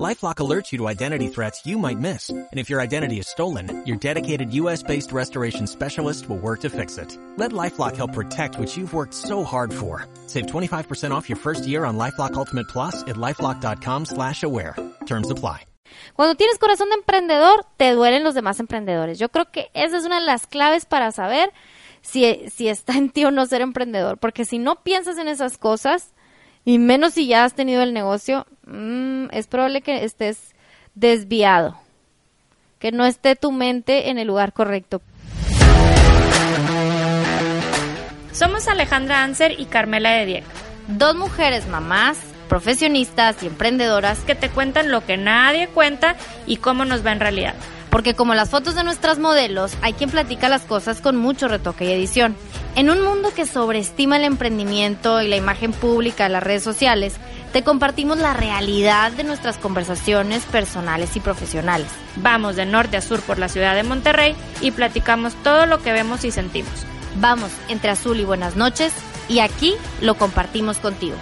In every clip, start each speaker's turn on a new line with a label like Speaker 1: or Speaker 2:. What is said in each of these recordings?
Speaker 1: LifeLock alerts you to identity threats you might miss. And if your identity is stolen, your dedicated U.S.-based restoration specialist will work to fix it. Let LifeLock help protect what you've worked so hard for. Save 25% off your first year on LifeLock Ultimate Plus at LifeLock.com slash aware. Terms apply.
Speaker 2: Cuando tienes corazón de emprendedor, te duelen los demás emprendedores. Yo creo que esa es una de las claves para saber si, si está en ti o no ser emprendedor. Porque si no piensas en esas cosas, y menos si ya has tenido el negocio, mmm, es probable que estés desviado, que no esté tu mente en el lugar correcto.
Speaker 3: Somos Alejandra Anser y Carmela de Diego.
Speaker 2: Dos mujeres mamás, profesionistas y emprendedoras
Speaker 3: que te cuentan lo que nadie cuenta y cómo nos va en realidad.
Speaker 2: Porque como las fotos de nuestras modelos, hay quien platica las cosas con mucho retoque y edición. En un mundo que sobreestima el emprendimiento y la imagen pública de las redes sociales, te compartimos la realidad de nuestras conversaciones personales y profesionales.
Speaker 3: Vamos de norte a sur por la ciudad de Monterrey y platicamos todo lo que vemos y sentimos.
Speaker 2: Vamos entre azul y buenas noches y aquí lo compartimos contigo.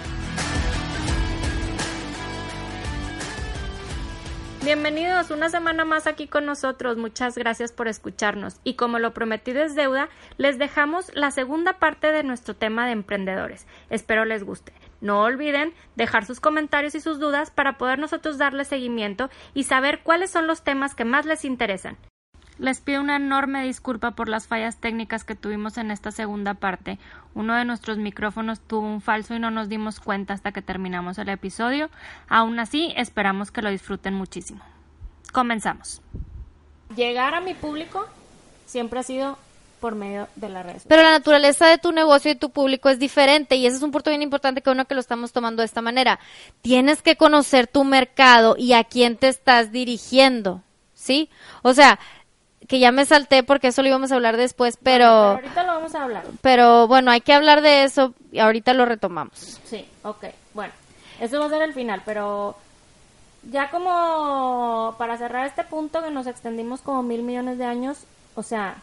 Speaker 3: Bienvenidos una semana más aquí con nosotros. Muchas gracias por escucharnos. Y como lo prometido es deuda, les dejamos la segunda parte de nuestro tema de emprendedores. Espero les guste. No olviden dejar sus comentarios y sus dudas para poder nosotros darles seguimiento y saber cuáles son los temas que más les interesan. Les pido una enorme disculpa por las fallas técnicas que tuvimos en esta segunda parte. Uno de nuestros micrófonos tuvo un falso y no nos dimos cuenta hasta que terminamos el episodio. Aún así, esperamos que lo disfruten muchísimo. Comenzamos. Llegar a mi público siempre ha sido por medio de las redes.
Speaker 2: Pero la naturaleza de tu negocio y tu público es diferente y ese es un punto bien importante que uno que lo estamos tomando de esta manera. Tienes que conocer tu mercado y a quién te estás dirigiendo, ¿sí? O sea, que ya me salté porque eso lo íbamos a hablar después, pero...
Speaker 3: ahorita lo vamos a hablar.
Speaker 2: Pero bueno, hay que hablar de eso y ahorita lo retomamos.
Speaker 3: Sí, ok. Bueno, eso va a ser el final, pero ya como para cerrar este punto que nos extendimos como mil millones de años, o sea,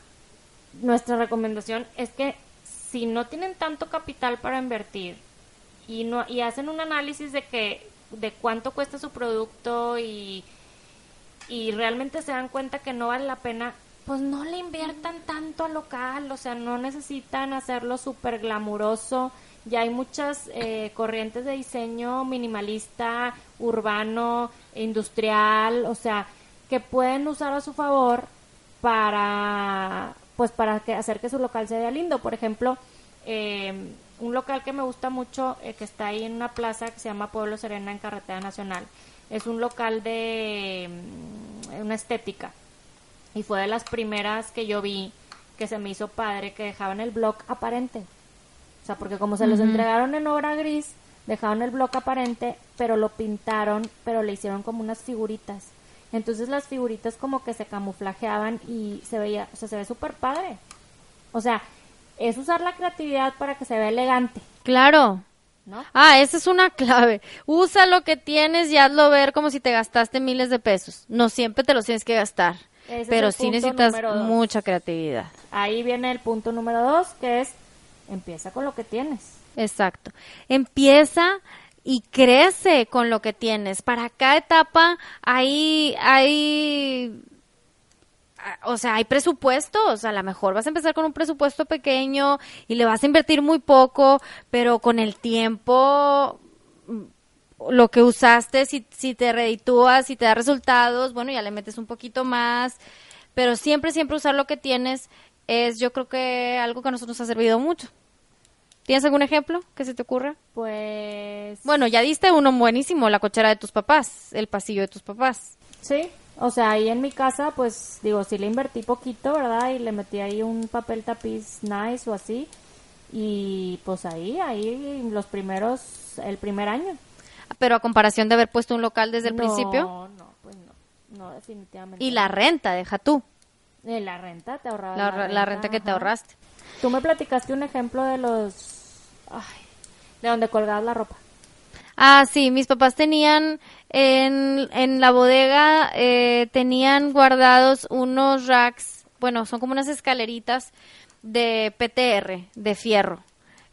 Speaker 3: nuestra recomendación es que si no tienen tanto capital para invertir y no y hacen un análisis de que de cuánto cuesta su producto y y realmente se dan cuenta que no vale la pena, pues no le inviertan tanto al local, o sea, no necesitan hacerlo súper glamuroso. Ya hay muchas eh, corrientes de diseño minimalista, urbano, industrial, o sea, que pueden usar a su favor para, pues, para que, hacer que su local se vea lindo. Por ejemplo, eh, un local que me gusta mucho, eh, que está ahí en una plaza que se llama Pueblo Serena en Carretera Nacional, es un local de mm, una estética y fue de las primeras que yo vi que se me hizo padre que dejaban el blog aparente. O sea, porque como se los entregaron en obra gris, dejaron el blog aparente, pero lo pintaron, pero le hicieron como unas figuritas. Entonces las figuritas como que se camuflajeaban y se veía, o sea, se ve súper padre. O sea, es usar la creatividad para que se vea elegante.
Speaker 2: Claro. Ah, esa es una clave. Usa lo que tienes y hazlo ver como si te gastaste miles de pesos. No siempre te los tienes que gastar, pero sí necesitas mucha creatividad.
Speaker 3: Ahí viene el punto número dos, que es empieza con lo que tienes.
Speaker 2: Exacto. Empieza y crece con lo que tienes. Para cada etapa hay, hay o sea, hay presupuestos, a lo mejor vas a empezar con un presupuesto pequeño y le vas a invertir muy poco, pero con el tiempo lo que usaste, si, si te reditúas, si te da resultados, bueno, ya le metes un poquito más, pero siempre, siempre usar lo que tienes es yo creo que algo que a nosotros nos ha servido mucho. ¿Tienes algún ejemplo que se te ocurra?
Speaker 3: Pues...
Speaker 2: Bueno, ya diste uno buenísimo, la cochera de tus papás, el pasillo de tus papás.
Speaker 3: Sí, o sea, ahí en mi casa, pues digo, sí le invertí poquito, ¿verdad? Y le metí ahí un papel tapiz nice o así. Y pues ahí, ahí los primeros, el primer año.
Speaker 2: Pero a comparación de haber puesto un local desde el principio.
Speaker 3: No, no, pues no, no, definitivamente.
Speaker 2: Y la renta, deja tú.
Speaker 3: Eh, la renta, te ahorraba.
Speaker 2: La, renta, que te ahorraste.
Speaker 3: Tú me platicaste un ejemplo de los. Ay, de donde colgabas la ropa.
Speaker 2: Ah, sí, mis papás tenían en, en la bodega, eh, tenían guardados unos racks, bueno, son como unas escaleritas de PTR, de fierro,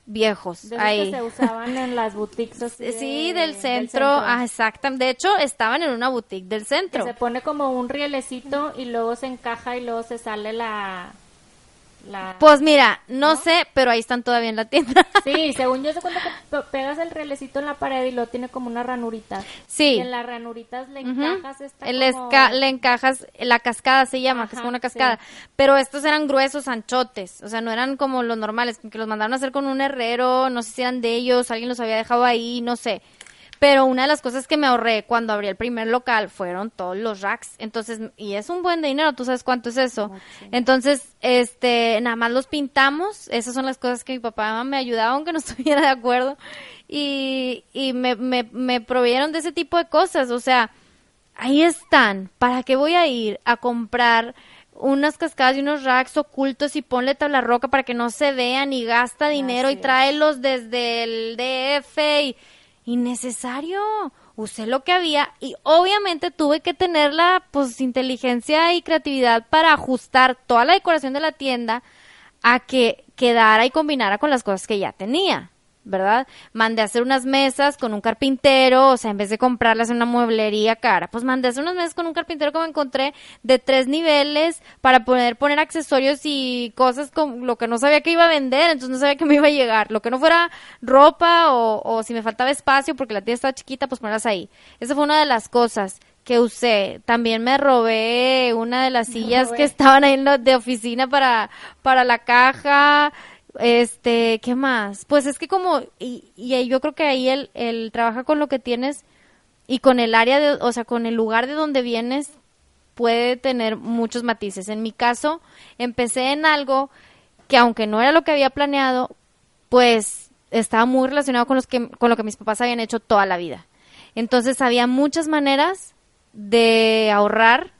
Speaker 2: viejos.
Speaker 3: De
Speaker 2: ahí.
Speaker 3: que se usaban en las boutiques así
Speaker 2: Sí,
Speaker 3: de-
Speaker 2: del centro, ah, exactamente. De hecho, estaban en una boutique del
Speaker 3: Que
Speaker 2: centro.
Speaker 3: se pone como un rielecito y luego se encaja y luego se sale la... la...
Speaker 2: Pues mira, no, sé, pero ahí están todavía en la tienda.
Speaker 3: Sí, según yo se cuenta que pe- pegas el rielecito en la pared y luego tiene como una ranurita.
Speaker 2: Sí.
Speaker 3: Y en las ranuritas le encajas esta
Speaker 2: El
Speaker 3: como-
Speaker 2: esca- le encajas, la cascada se llama, que es como una
Speaker 3: sí.
Speaker 2: cascada. Pero estos eran gruesos, anchotes. O sea, no eran como los normales, que los mandaron a hacer con un herrero, no sé si eran de ellos, alguien los había dejado ahí, no sé. Pero una de las cosas que me ahorré cuando abrí el primer local fueron todos los racks. Entonces, y es un buen dinero, tú sabes cuánto es eso. Entonces, este, nada más los pintamos. Esas son las cosas que mi papá y mamá me ayudaban, aunque no estuviera de acuerdo. Y, y me, me, me proveyeron de ese tipo de cosas. O sea, ahí están. ¿Para qué voy a ir a comprar unas cascadas y unos racks ocultos y ponle tabla roca para que no se vean y gasta dinero
Speaker 3: Así
Speaker 2: y tráelos desde el DF y innecesario. Usé lo que había y obviamente tuve que tener la pues inteligencia y creatividad para ajustar toda la decoración de la tienda a que quedara y combinara con las cosas que ya tenía, ¿verdad? Mandé a hacer unas mesas con un carpintero, o sea, en vez de comprarlas en una mueblería cara, pues mandé a hacer unas mesas con un carpintero que me encontré de tres niveles para poder poner accesorios y cosas con lo que no sabía que iba a vender, entonces no sabía que me iba a llegar. Lo que no fuera ropa o, o si me faltaba espacio porque la tienda estaba chiquita, pues ponerlas ahí. Esa fue una de las cosas que usé. También me robé una de las sillas que estaban ahí en lo- de oficina para, para la caja. Este, ¿qué más? Pues es que como, y, y yo creo que ahí él, él trabaja con lo que tienes y con el área de, o sea, con el lugar de donde vienes puede tener muchos matices. En mi caso, empecé en algo que aunque no era lo que había planeado, pues estaba muy relacionado con los que con lo que mis papás habían hecho toda la vida. Entonces había muchas maneras de ahorrar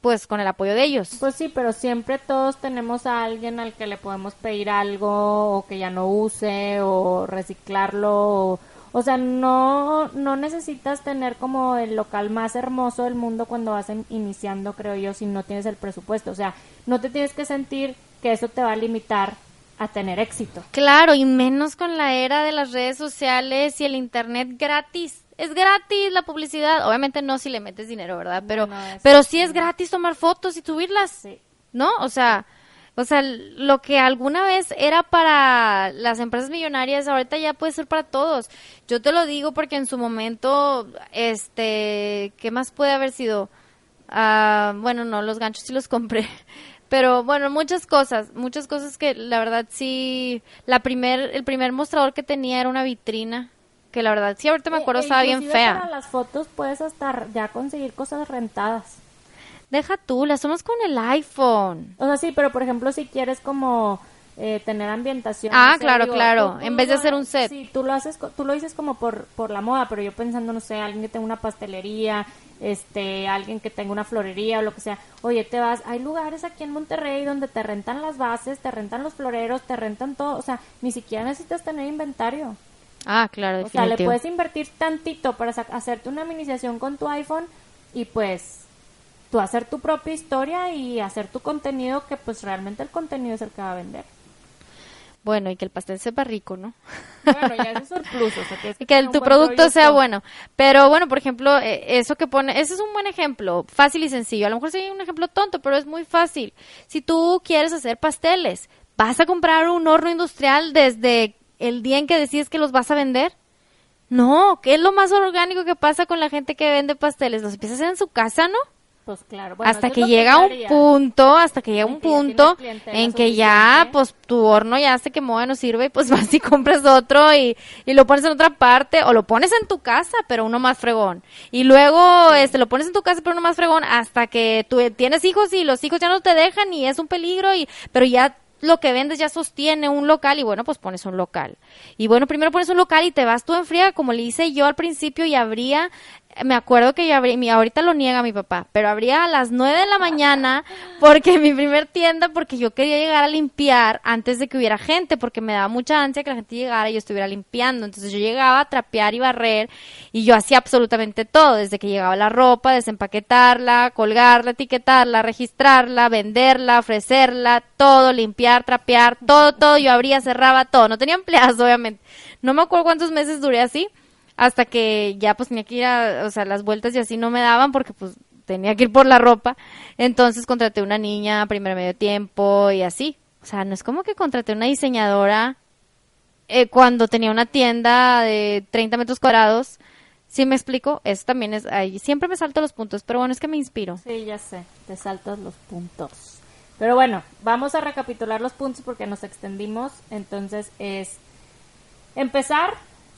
Speaker 2: pues con el apoyo de ellos.
Speaker 3: Pues sí, pero siempre todos tenemos a alguien al que le podemos pedir algo o que ya no use o reciclarlo. O, o sea, no, no necesitas tener como el local más hermoso del mundo cuando vas in- iniciando, creo yo, si no tienes el presupuesto. O sea, no te tienes que sentir que eso te va a limitar a tener éxito.
Speaker 2: Claro, y menos con la era de las redes sociales y el internet gratis. Es gratis la publicidad. Obviamente no si le metes dinero, ¿verdad? Pero,
Speaker 3: no,
Speaker 2: pero sí es gratis tomar fotos y subirlas.
Speaker 3: Sí.
Speaker 2: ¿No? O sea, o sea, lo que alguna vez era para las empresas millonarias, ahorita ya puede ser para todos. Yo te lo digo porque en su momento, este, ¿qué más puede haber sido? Ah, bueno, no, los ganchos sí los compré. Pero bueno, muchas cosas, muchas cosas que la verdad sí, la primer, el primer mostrador que tenía era una vitrina, que la verdad sí, ahorita me acuerdo
Speaker 3: E-
Speaker 2: estaba bien fea.
Speaker 3: Para las fotos puedes hasta ya conseguir cosas rentadas.
Speaker 2: Deja tú, las tomas con el iPhone.
Speaker 3: O sea, sí, pero por ejemplo, si quieres como eh, tener ambientación.
Speaker 2: Ah,
Speaker 3: no sé,
Speaker 2: claro, claro, en vez de hacer un set.
Speaker 3: Sí, tú lo haces, tú lo dices como por, por la moda, pero yo pensando, no sé, alguien que tenga una pastelería, este, alguien que tenga una florería o lo que sea. Oye, te vas, hay lugares aquí en Monterrey donde te rentan las bases, te rentan los floreros, te rentan todo, o sea, ni siquiera necesitas tener inventario.
Speaker 2: Ah, claro,
Speaker 3: O sea, le
Speaker 2: definitivo.
Speaker 3: puedes invertir tantito para hacerte una iniciación con tu iPhone y pues tú hacer tu propia historia y hacer tu contenido que pues realmente el contenido es el que va a vender.
Speaker 2: Bueno, y que el pastel sepa rico, ¿no?
Speaker 3: Bueno, ya es un plus, o sea,
Speaker 2: que el-
Speaker 3: un
Speaker 2: tu producto sea bueno. Pero bueno, por ejemplo, eh, eso que pone, ese es un buen ejemplo, fácil y sencillo. A lo mejor sí un ejemplo tonto, pero es muy fácil. Si tú quieres hacer pasteles, ¿vas a comprar un horno industrial desde el día en que decides que los vas a vender? No, ¿qué es lo más orgánico que pasa con la gente que vende pasteles? Los empieza a hacer en su casa, ¿no?
Speaker 3: Pues claro, bueno,
Speaker 2: hasta que llega un punto, hasta que llega un punto en que ya, pues, tu horno ya se quemó, ya no sirve, y pues vas y compras otro y, y lo pones en otra parte, o lo pones en tu casa, pero uno más fregón. Y luego, este, lo pones en tu casa, pero uno más fregón, hasta que tú tienes hijos y los hijos ya no te dejan y es un peligro, y, pero ya lo que vendes ya sostiene un local y bueno, pues pones un local. Y bueno, primero pones un local y te vas tú en fría, como le hice yo al principio y abría me acuerdo que yo abrí, mi, ahorita lo niega mi papá, pero abría a las 9 de la mañana porque mi primer tienda, porque yo quería llegar a limpiar antes de que hubiera gente, porque me daba mucha ansia que la gente llegara y yo estuviera limpiando. Entonces yo llegaba a trapear y barrer y yo hacía absolutamente todo, desde que llegaba la ropa, desempaquetarla, colgarla, etiquetarla, registrarla, venderla, ofrecerla, todo, limpiar, trapear, todo, todo. Yo abría, cerraba, todo. No tenía empleados, obviamente. No me acuerdo cuántos meses duré así hasta que ya pues tenía que ir a, o sea, las vueltas y así no me daban porque pues tenía que ir por la ropa. Entonces contraté una niña primer medio tiempo y así. O sea, no es como que contraté una diseñadora eh, cuando tenía una tienda de 30 metros cuadrados. ¿Sí me explico? Eso también es ahí. Siempre me salto los puntos, pero bueno, es que me inspiro.
Speaker 3: Sí, ya sé, te saltas los puntos. Pero bueno, vamos a recapitular los puntos porque nos extendimos. Entonces es empezar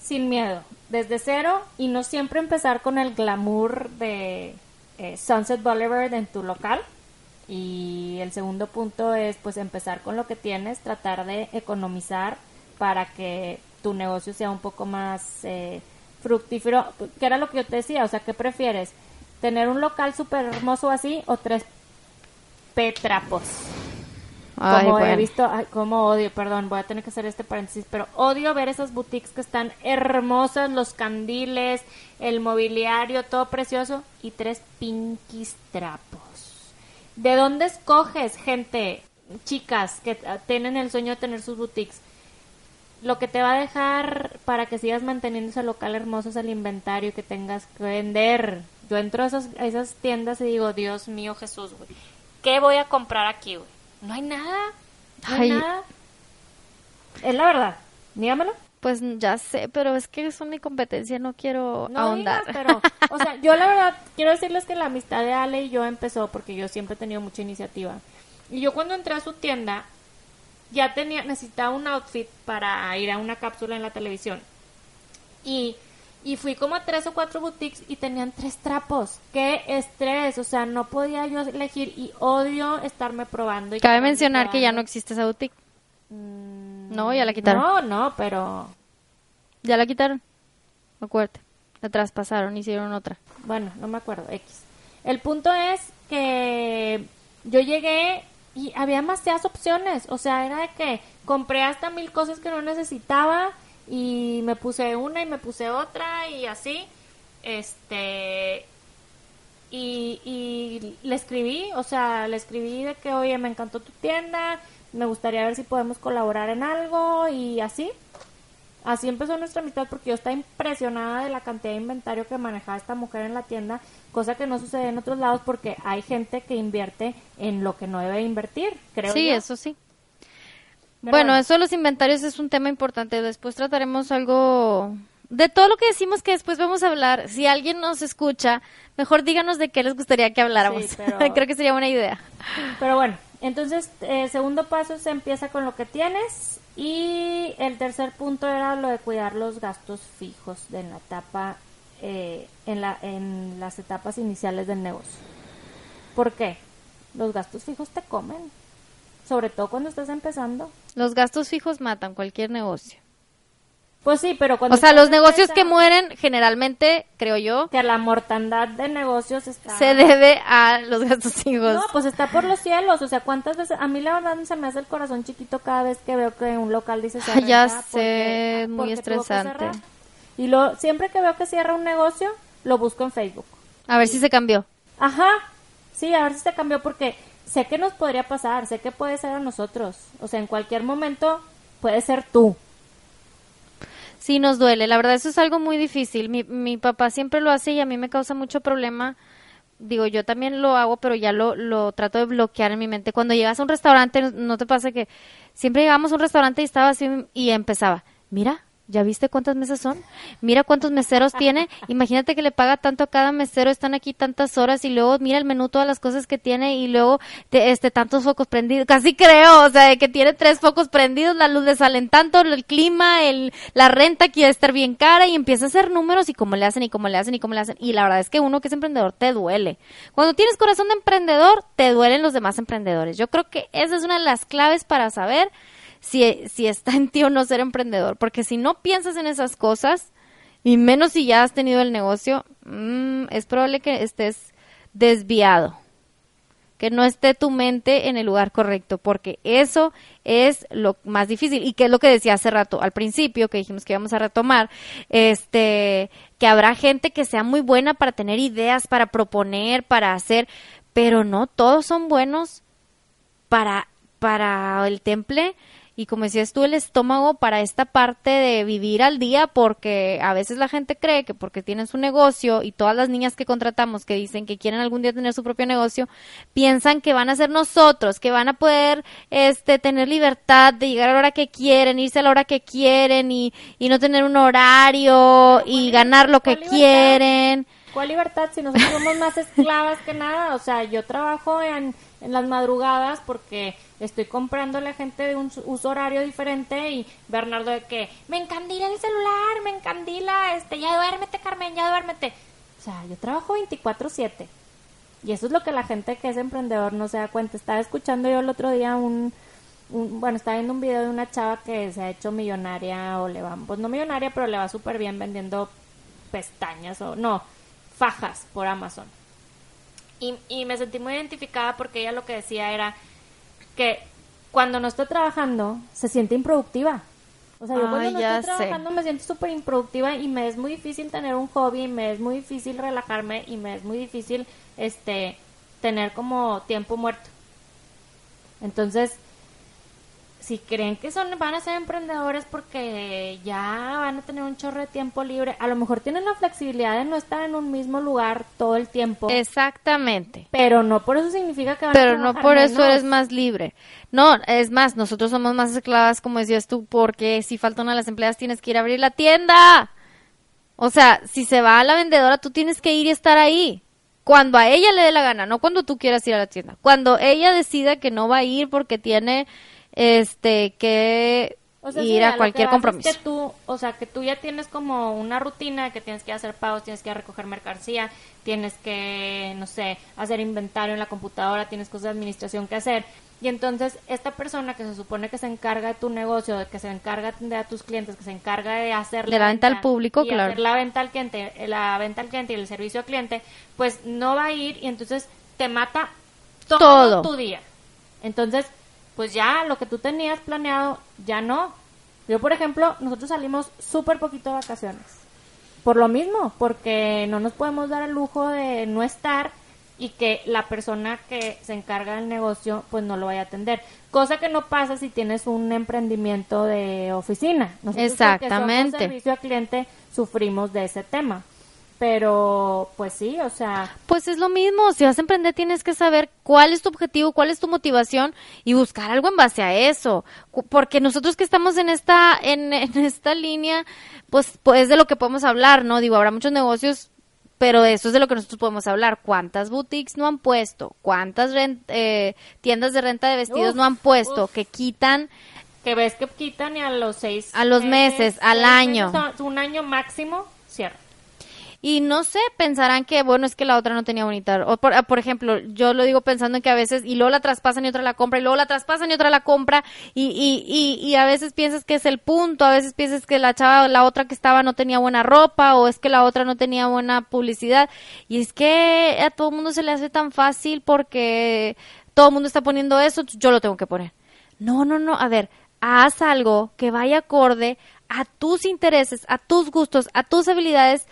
Speaker 3: sin miedo, desde cero y no siempre empezar con el glamour de eh, Sunset Boulevard en tu local. Y el segundo punto es pues empezar con lo que tienes, tratar de economizar para que tu negocio sea un poco más eh, fructífero. ¿Qué era lo que yo te decía? O sea, ¿qué prefieres? ¿Tener un local súper hermoso así o tres petrapos? Como he visto, como odio, perdón, voy a tener que hacer este paréntesis, pero odio ver esas boutiques que están hermosas, los candiles, el mobiliario, todo precioso y tres pinkies trapos. ¿De dónde escoges, gente, chicas que tienen el sueño de tener sus boutiques? Lo que te va a dejar para que sigas manteniendo ese local hermoso es el inventario que tengas que vender. Yo entro a esas, a esas tiendas y digo, Dios mío, Jesús, güey, ¿qué voy a comprar aquí, güey? No hay nada. No hay nada. Es la verdad. Dígamelo.
Speaker 2: Pues ya sé, pero es que es mi competencia, no quiero ahondar.
Speaker 3: pero, o sea, yo la verdad quiero decirles que la amistad de Ale y yo empezó porque yo siempre he tenido mucha iniciativa. Y yo cuando entré a su tienda ya tenía necesitaba un outfit para ir a una cápsula en la televisión. Y y fui como a tres o cuatro boutiques y tenían tres trapos. ¡Qué estrés! O sea, no podía yo elegir y odio estarme probando. Y
Speaker 2: Cabe mencionar que ya no existe esa boutique. Mm, no, ya la quitaron.
Speaker 3: No, no, pero...
Speaker 2: Ya la quitaron. Acuérdate. La traspasaron, hicieron otra.
Speaker 3: Bueno, no me acuerdo, X. El punto es que yo llegué y había demasiadas opciones. O sea, era de que compré hasta mil cosas que no necesitaba y me puse una y me puse otra y así este y, y le escribí o sea le escribí de que oye me encantó tu tienda me gustaría ver si podemos colaborar en algo y así. Así empezó nuestra amistad porque yo estaba impresionada de la cantidad de inventario que manejaba esta mujer en la tienda cosa que no sucede en otros lados porque hay gente que invierte en lo que no debe invertir creo
Speaker 2: sí eso sí bueno, eso de los inventarios es un tema importante. Después trataremos algo de todo lo que decimos que después vamos a hablar. Si alguien nos escucha, mejor díganos de qué les gustaría que habláramos. Creo que sería buena idea.
Speaker 3: Pero bueno, entonces, el segundo paso se empieza con lo que tienes y el tercer punto era lo de cuidar los gastos fijos de la etapa, eh, en, la, en las etapas iniciales del negocio. ¿Por qué? Los gastos fijos te comen sobre todo cuando estás empezando.
Speaker 2: Los gastos fijos matan cualquier negocio.
Speaker 3: Pues sí, pero cuando...
Speaker 2: O sea, los negocios que mueren generalmente, creo yo...
Speaker 3: Que la mortandad de negocios está...
Speaker 2: Se debe a los gastos fijos.
Speaker 3: No, pues está por los cielos. O sea, ¿cuántas veces... A mí la verdad se me hace el corazón chiquito cada vez que veo que un local dice...
Speaker 2: Se ya sé, muy estresante.
Speaker 3: Y lo, siempre que veo que cierra un negocio, lo busco en Facebook.
Speaker 2: A ver si se cambió.
Speaker 3: Ajá, sí, a ver si se cambió porque sé que nos podría pasar, sé que puede ser a nosotros. O sea, en cualquier momento puede ser tú.
Speaker 2: Sí, nos duele. La verdad, eso es algo muy difícil. Mi, mi papá siempre lo hace y a mí me causa mucho problema. Digo, yo también lo hago, pero ya lo, lo trato de bloquear en mi mente. Cuando llegas a un restaurante, ¿no te pasa que siempre llegamos a un restaurante y estaba así y empezaba, mira, ¿Ya viste cuántas mesas son? Mira cuántos meseros tiene. Imagínate que le paga tanto a cada mesero, están aquí tantas horas y luego mira el menú, todas las cosas que tiene y luego este tantos focos prendidos. Casi creo, o sea, que tiene tres focos prendidos, la luz le salen tanto, el clima, el, la renta quiere estar bien cara y empieza a hacer números y cómo le hacen y cómo le hacen y cómo le hacen. Y la verdad es que uno que es emprendedor te duele. Cuando tienes corazón de emprendedor, te duelen los demás emprendedores. Yo creo que esa es una de las claves para saber si, si está en ti o no ser emprendedor, porque si no piensas en esas cosas, y menos si ya has tenido el negocio, mm, es probable que estés desviado, que no esté tu mente en el lugar correcto, porque eso es lo más difícil. Y que es lo que decía hace rato al principio que dijimos que íbamos a retomar, este, que habrá gente que sea muy buena para tener ideas, para proponer, para hacer, pero no todos son buenos para para el temple y como decías tú, el estómago para esta parte de vivir al día, porque a veces la gente cree que porque tienen su negocio y todas las niñas que contratamos que dicen que quieren algún día tener su propio negocio, piensan que van a ser nosotros, que van a poder este, tener libertad de llegar a la hora que quieren, irse a la hora que quieren y, y no tener un horario y ganar lo que quieren.
Speaker 3: ¿Cuál libertad si nosotros somos más esclavas que nada? O sea, yo trabajo en, en las madrugadas porque estoy comprando a la gente de un uso horario diferente y Bernardo de que me encandila el celular, me encandila, este, ya duérmete Carmen, ya duérmete. O sea, yo trabajo 24/7 y eso es lo que la gente que es emprendedor no se da cuenta. Estaba escuchando yo el otro día un, bueno, estaba viendo un video de una chava que se ha hecho millonaria o le va, pues no millonaria, pero le va súper bien vendiendo pestañas o no, fajas por Amazon. Y, y me sentí muy identificada porque ella lo que decía era, que cuando no estoy trabajando se siente improductiva. O sea, yo cuando no estoy trabajando me siento súper improductiva y me es muy difícil tener un hobby, me es muy difícil relajarme y me es muy difícil este tener como tiempo muerto. Entonces, si creen que son van a ser emprendedores porque ya van a tener un chorro de tiempo libre, a lo mejor tienen la flexibilidad de no estar en un mismo lugar todo el tiempo.
Speaker 2: Exactamente.
Speaker 3: Pero no por eso significa que van
Speaker 2: Pero
Speaker 3: a
Speaker 2: no por eso eres más libre. No, es más, nosotros somos más esclavas, como decías tú, porque si falta una de las empleadas tienes que ir a abrir la tienda. O sea, si se va a la vendedora, tú tienes que ir y estar ahí cuando a ella le dé la gana, no cuando tú quieras ir a la tienda. Cuando ella decida que no va a ir porque tiene este que ir a cualquier compromiso.
Speaker 3: que tú, o sea, que tú ya tienes como una rutina que tienes que hacer pagos, tienes que recoger mercancía, tienes que, no sé, hacer inventario en la computadora, tienes cosas de administración que hacer. Y entonces esta persona que se supone que se encarga de tu negocio, que se encarga de atender a tus clientes, que se encarga de hacer
Speaker 2: la, venta, al público, claro.
Speaker 3: la venta al cliente, la venta al cliente y el servicio al cliente, pues no va a ir y entonces te mata todo. tu día. Entonces, pues ya lo que tú tenías planeado, ya no. Yo, por ejemplo, nosotros salimos súper poquito de vacaciones. Por lo mismo, porque no nos podemos dar el lujo de no estar y que la persona que se encarga del negocio pues no lo vaya a atender. Cosa que no pasa si tienes un emprendimiento de oficina. Nosotros
Speaker 2: Exactamente.
Speaker 3: servicio al cliente sufrimos de ese tema. Pero, pues sí, o sea.
Speaker 2: Pues es lo mismo. Si vas a emprender, tienes que saber cuál es tu objetivo, cuál es tu motivación y buscar algo en base a eso. Porque nosotros que estamos en esta, en, esta línea, pues, pues de lo que podemos hablar, ¿no? Digo, habrá muchos negocios pero eso es de lo que nosotros podemos hablar. ¿Cuántas boutiques no han puesto? ¿Cuántas eh, tiendas de renta de vestidos no han puesto? Que quitan.
Speaker 3: Que ves que quitan y a los seis.
Speaker 2: A los meses, al año.
Speaker 3: un año máximo, cierto.
Speaker 2: Y no sé, pensarán que, bueno, es que la otra no tenía bonita. O por, por, ejemplo, yo lo digo pensando en que a veces, y luego la traspasan y otra la compra, y luego la traspasan y otra la compra, y, y, y, y a veces piensas que es el punto, a veces piensas que la chava, la otra que estaba no tenía buena ropa, o es que la otra no tenía buena publicidad. Y es que a todo el mundo se le hace tan fácil porque todo el mundo está poniendo eso, yo lo tengo que poner. No, no, no, a ver, haz algo que vaya acorde a tus intereses, a tus gustos, a tus habilidades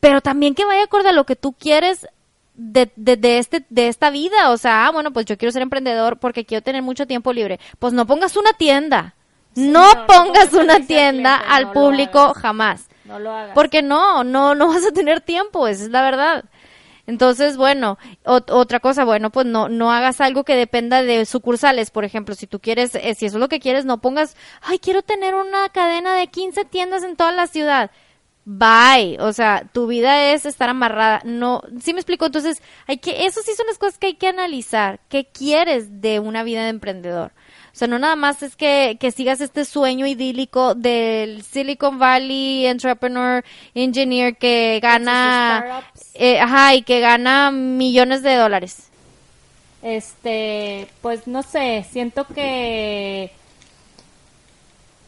Speaker 2: pero también que vaya acorde a lo que tú quieres de, de, este, de esta vida. O sea, ah, bueno, pues yo quiero ser emprendedor porque quiero tener mucho tiempo libre. Pues no pongas una tienda. no, pongas una tienda al público jamás.
Speaker 3: No lo hagas.
Speaker 2: Porque no, no, no vas a tener tiempo, esa es la verdad. Entonces, bueno, otra cosa, bueno, pues no, no hagas algo que dependa de sucursales, por ejemplo, si tú quieres, eh, si eso es lo que quieres, no pongas, ay, quiero tener una cadena de 15 tiendas en toda la ciudad bye, o sea, tu vida es estar amarrada, no, sí me explico, entonces, hay que, eso sí son las cosas que hay que analizar, ¿qué quieres de una vida de emprendedor? O sea, no nada más es que, que sigas este sueño idílico del Silicon Valley Entrepreneur Engineer que gana, eh, ajá, y que gana millones de dólares.
Speaker 3: Este, pues no sé, siento que,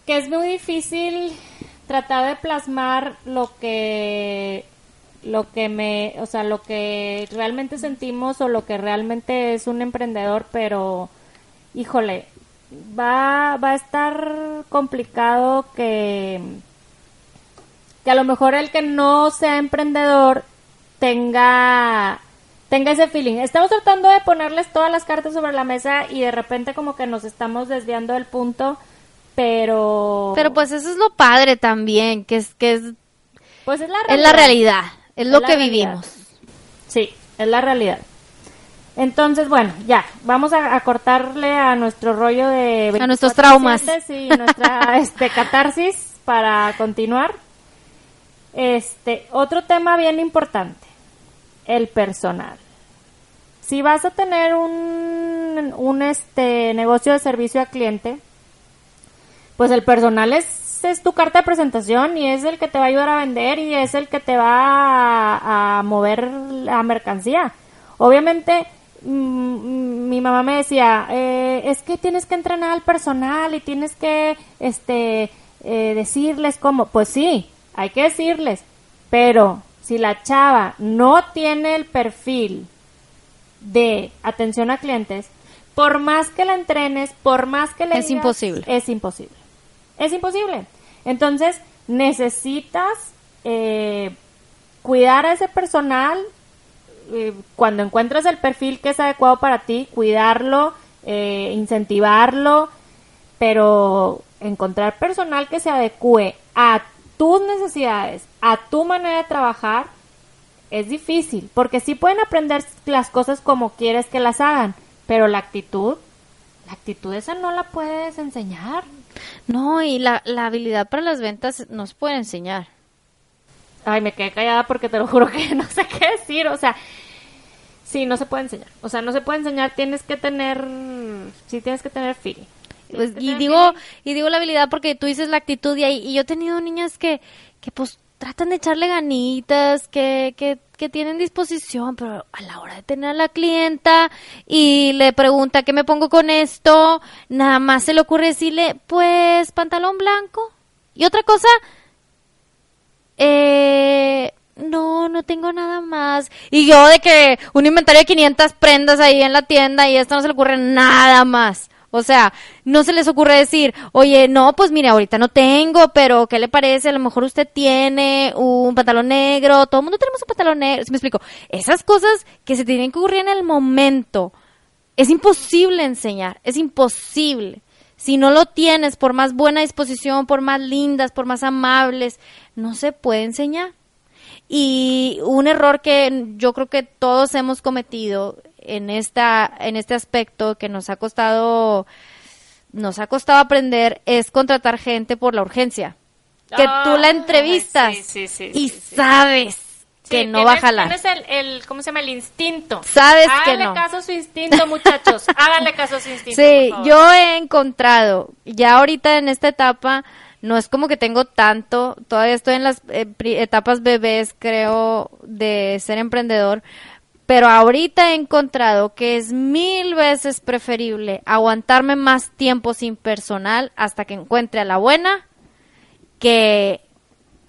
Speaker 3: que es muy difícil tratar de plasmar lo que lo que me, o sea, lo que realmente sentimos o lo que realmente es un emprendedor, pero híjole, va va a estar complicado que que a lo mejor el que no sea emprendedor tenga tenga ese feeling. Estamos tratando de ponerles todas las cartas sobre la mesa y de repente como que nos estamos desviando del punto, pero
Speaker 2: Pero pues eso es lo padre también, que es que es,
Speaker 3: pues es la
Speaker 2: es la realidad, es lo que
Speaker 3: realidad.
Speaker 2: vivimos.
Speaker 3: Sí, es la realidad. Entonces, bueno, ya, vamos a, a cortarle a nuestro rollo de...
Speaker 2: A nuestros
Speaker 3: 24/7,
Speaker 2: traumas.
Speaker 3: Sí, nuestra este, catarsis para continuar. Este, otro tema bien importante, el personal. Si vas a tener un, un este, negocio de servicio a cliente, pues el personal es, es tu carta de presentación y es el que te va a ayudar a vender y es el que te va a, a mover la mercancía. Obviamente, mm, mi mamá me decía, eh, es que tienes que entrenar al personal y tienes que este, eh, decirles cómo. Pues sí, hay que decirles, pero si la chava no tiene el perfil de atención a clientes, por más que la entrenes, por más que le
Speaker 2: Es
Speaker 3: digas,
Speaker 2: imposible.
Speaker 3: Es imposible. Es imposible. Entonces, necesitas eh, cuidar a ese personal eh, cuando encuentras el perfil que es adecuado para ti, cuidarlo, eh, incentivarlo, pero encontrar personal que se adecue a tus necesidades, a tu manera de trabajar, es difícil, porque sí pueden aprender las cosas como quieres que las hagan, pero la actitud, la actitud esa no la puedes enseñar.
Speaker 2: No, y la, la habilidad para las ventas nos puede enseñar.
Speaker 3: Ay, me quedé callada porque te lo juro que no sé qué decir, o sea, sí, no se puede enseñar, o sea, no se puede enseñar, tienes que tener, sí tienes que tener feeling.
Speaker 2: Pues, y digo y digo la habilidad porque tú dices la actitud y ahí y yo he tenido niñas que que pues tratan de echarle ganitas que que que tienen disposición pero a la hora de tener a la clienta y le pregunta qué me pongo con esto nada más se le ocurre decirle pues pantalón blanco y otra cosa eh, no, no tengo nada más. Y yo de que un inventario de 500 prendas ahí en la tienda y esto no se le ocurre nada más. O sea, no se les ocurre decir, oye, no, pues mire, ahorita no tengo, pero ¿qué le parece? A lo mejor usted tiene un pantalón negro, todo el mundo tenemos un pantalón negro. ¿Sí me explico? Esas cosas que se tienen que ocurrir en el momento, es imposible enseñar, es imposible. Si no lo tienes, por más buena disposición, por más lindas, por más amables, no se puede enseñar. Y un error que yo creo que todos hemos cometido en esta en este aspecto que nos ha costado nos ha costado aprender es contratar gente por la urgencia. Que tú la entrevistas
Speaker 3: sí, sí, sí,
Speaker 2: y sabes que no va a jalar.
Speaker 3: Tienes el, el, ¿cómo se llama? El instinto.
Speaker 2: Sabes que
Speaker 3: Háganle
Speaker 2: no.
Speaker 3: caso a su instinto, muchachos. Háganle caso a su instinto.
Speaker 2: Sí,
Speaker 3: por favor.
Speaker 2: yo he encontrado, ya ahorita en esta etapa, no es como que tengo tanto, todavía estoy en las eh, etapas bebés, creo, de ser emprendedor, pero ahorita he encontrado que es mil veces preferible aguantarme más tiempo sin personal hasta que encuentre a la buena que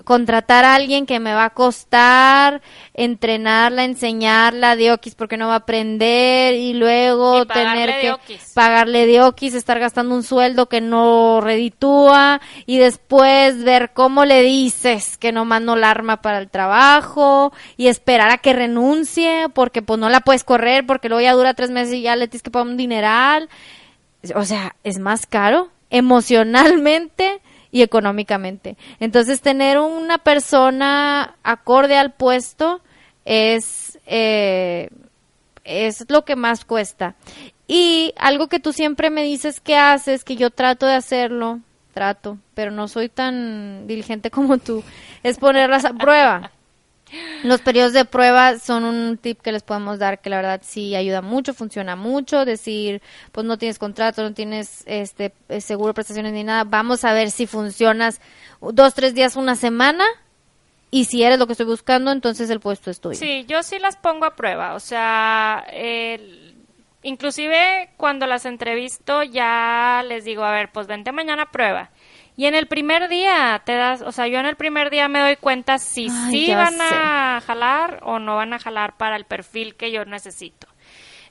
Speaker 2: contratar a alguien que me va a costar entrenarla, enseñarla de porque no va a aprender y luego
Speaker 3: Y
Speaker 2: tener que pagarle de estar gastando un sueldo que no reditúa y después ver cómo le dices que nomás no la arma para el trabajo y esperar a que renuncie porque pues no la puedes correr porque luego ya dura tres meses y ya le tienes que pagar un dineral. O sea, es más caro emocionalmente y económicamente. Entonces, tener una persona acorde al puesto es, eh, es lo que más cuesta. Y algo que tú siempre me dices que haces, que yo trato de hacerlo, trato, pero no soy tan diligente como tú, es ponerlas a prueba. Los periodos de prueba son un tip que les podemos dar que la verdad sí ayuda mucho, funciona mucho. Decir, pues no tienes contrato, no tienes este eh, seguro prestaciones ni nada. Vamos a ver si funcionas dos, tres días, una semana. Y si eres lo que estoy buscando, entonces el puesto es tuyo.
Speaker 3: Sí, yo sí las pongo a prueba. O sea, el- inclusive cuando las entrevisto ya les digo, a ver, pues vente mañana a prueba. Y en el primer día te das, o sea, yo en el primer día me doy cuenta si
Speaker 2: Ay,
Speaker 3: sí van a jalar o no van a jalar para el perfil que yo necesito.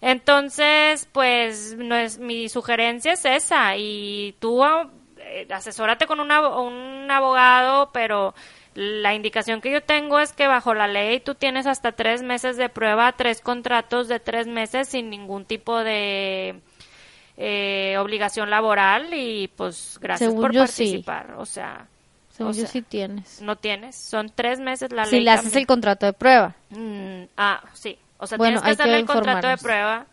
Speaker 3: Entonces, pues no es, mi sugerencia es esa y tú eh, asesórate con una- un abogado, pero la indicación que yo tengo es que bajo la ley tú tienes hasta tres meses de prueba, tres contratos de tres meses sin ningún tipo de eh, obligación laboral y pues gracias
Speaker 2: Según
Speaker 3: por
Speaker 2: yo, sí.
Speaker 3: participar. O sea,
Speaker 2: Según
Speaker 3: o
Speaker 2: yo
Speaker 3: sea,
Speaker 2: sí tienes.
Speaker 3: no tienes, son tres meses la
Speaker 2: Si
Speaker 3: ley.
Speaker 2: le haces el contrato de prueba.
Speaker 3: Mm, ah, sí. O sea,
Speaker 2: Bueno,
Speaker 3: tienes que hacerle el contrato de prueba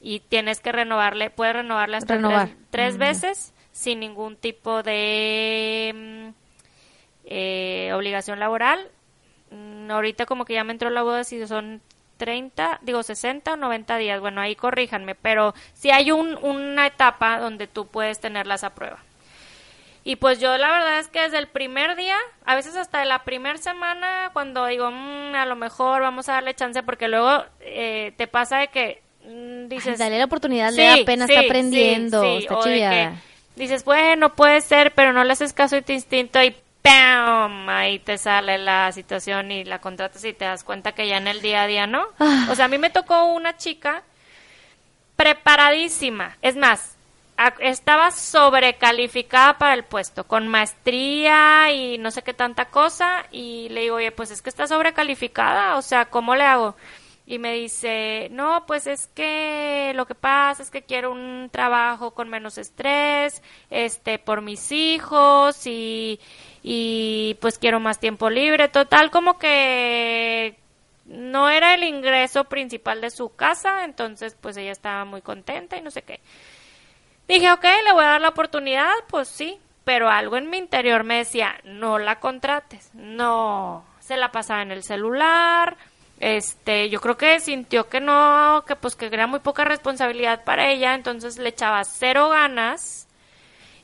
Speaker 3: y tienes que renovarle, puedes renovarle hasta
Speaker 2: Renovar.
Speaker 3: tres, tres
Speaker 2: Mm.
Speaker 3: veces sin ningún tipo de mm, eh, obligación laboral. Mm, ahorita como que ya me entró la boda si son 30, digo 60 o 90 días. Bueno, ahí corríjanme, pero si hay un, una etapa donde tú puedes tenerla esa prueba. Y pues yo la verdad es que desde el primer día, a veces hasta la primera semana, cuando digo, "Mm, a lo mejor vamos a darle chance, porque luego eh, te pasa de que mm, dices...
Speaker 2: Ay, dale la oportunidad,
Speaker 3: Sí,
Speaker 2: le da pena,
Speaker 3: sí,
Speaker 2: está
Speaker 3: sí,
Speaker 2: aprendiendo,
Speaker 3: sí,
Speaker 2: está
Speaker 3: dices, bueno, puede ser, pero no le haces caso a tu instinto y ¡pam! Ahí te sale la situación y la contratas y te das cuenta que ya en el día a día no.
Speaker 2: Ah.
Speaker 3: O sea, a mí me tocó una chica preparadísima. Es más, estaba sobrecalificada para el puesto, con maestría y no sé qué tanta cosa. Y le digo, oye, pues es que está sobrecalificada, o sea, ¿cómo le hago? Y me dice, no, pues es que lo que pasa es que quiero un trabajo con menos estrés, este, por mis hijos y, y pues quiero más tiempo libre. Total, como que no era el ingreso principal de su casa, entonces pues ella estaba muy contenta y no sé qué. Dije, ok, le voy a dar la oportunidad, pues sí, pero algo en mi interior me decía, no la contrates, no, se la pasaba en el celular, este, yo creo que sintió que no, que pues que era muy poca responsabilidad para ella, entonces le echaba cero ganas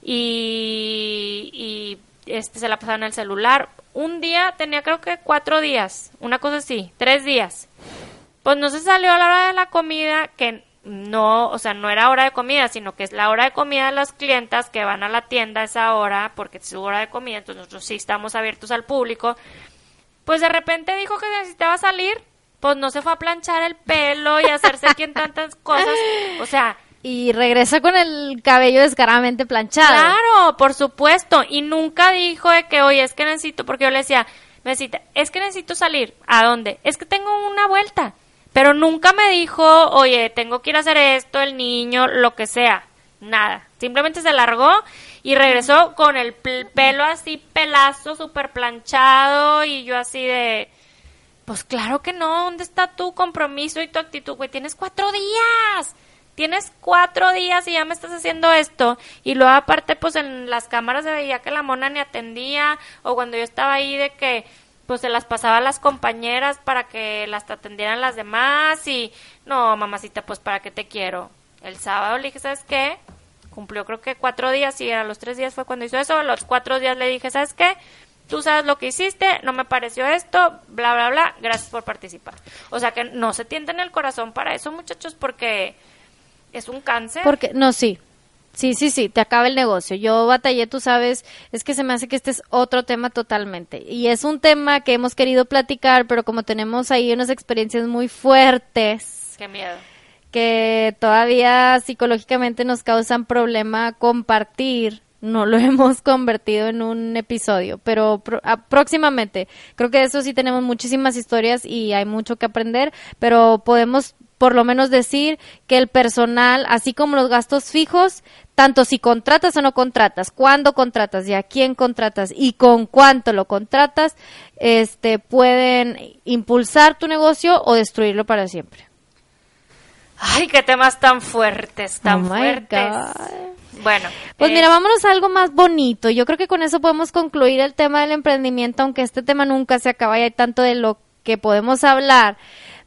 Speaker 3: y, y este se la pasaba en el celular. Un día tenía creo que cuatro días, una cosa así, tres días. Pues no se salió a la hora de la comida, que no, o sea, no era hora de comida, sino que es la hora de comida de las clientas que van a la tienda a esa hora, porque es su hora de comida, entonces nosotros sí estamos abiertos al público. Pues de repente dijo que necesitaba salir, pues no se fue a planchar el pelo y hacerse quien tantas cosas, o sea,
Speaker 2: Y regresa con el cabello descaradamente planchado.
Speaker 3: Claro, por supuesto. Y nunca dijo de que, oye, es que necesito, porque yo le decía, necesita, es que necesito salir. ¿A dónde? Es que tengo una vuelta. Pero nunca me dijo, oye, tengo que ir a hacer esto, el niño, lo que sea. Nada. Simplemente se largó y regresó con el pel- pelo así pelazo, súper planchado y yo así de... Pues claro que no, ¿dónde está tu compromiso y tu actitud, güey? Tienes cuatro días. Tienes cuatro días y ya me estás haciendo esto. Y luego aparte, pues en las cámaras se veía que la mona ni atendía. O cuando yo estaba ahí de que, pues se las pasaba a las compañeras para que las atendieran las demás. Y, no, mamacita, pues para qué te quiero. El sábado le dije, ¿sabes qué? Cumplió creo que cuatro días y a los tres días fue cuando hizo eso. Los cuatro días le dije, ¿sabes qué? Tú sabes lo que hiciste, no me pareció esto, bla, bla, bla, gracias por participar. O sea que no se tienten el corazón para eso, muchachos, porque es un cáncer.
Speaker 2: Porque, no, sí. Sí, sí, sí, te acaba el negocio. Yo batallé, tú sabes, es que se me hace que este es otro tema totalmente. Y es un tema que hemos querido platicar, pero como tenemos ahí unas experiencias muy fuertes,
Speaker 3: Qué miedo.
Speaker 2: que todavía psicológicamente nos causan problema compartir, no lo hemos convertido en un episodio, pero pro- a- próximamente. Creo que de eso sí tenemos muchísimas historias y hay mucho que aprender, pero podemos por lo menos decir que el personal, así como los gastos fijos, tanto si contratas o no contratas, cuándo contratas y a quién contratas y con cuánto lo contratas, este pueden impulsar tu negocio o destruirlo para siempre.
Speaker 3: Ay, qué temas tan fuertes, tan
Speaker 2: Oh
Speaker 3: fuertes.
Speaker 2: God.
Speaker 3: Bueno.
Speaker 2: Pues
Speaker 3: eh,
Speaker 2: mira, vámonos a algo más bonito. Yo creo que con eso podemos concluir el tema del emprendimiento, aunque este tema nunca se acaba y hay tanto de lo que podemos hablar.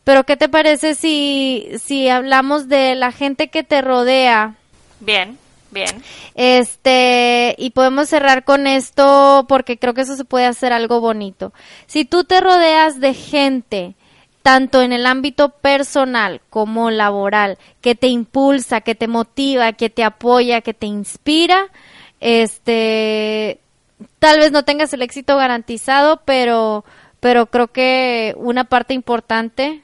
Speaker 2: Pero ¿qué te parece si, si hablamos de la gente que te rodea?
Speaker 3: Bien, bien.
Speaker 2: Este, y podemos cerrar con esto porque creo que eso se puede hacer algo bonito. Si tú te rodeas de gente, tanto en el ámbito personal como laboral, que te impulsa, que te motiva, que te apoya, que te inspira, este, tal vez no tengas el éxito garantizado, pero, pero creo que una parte importante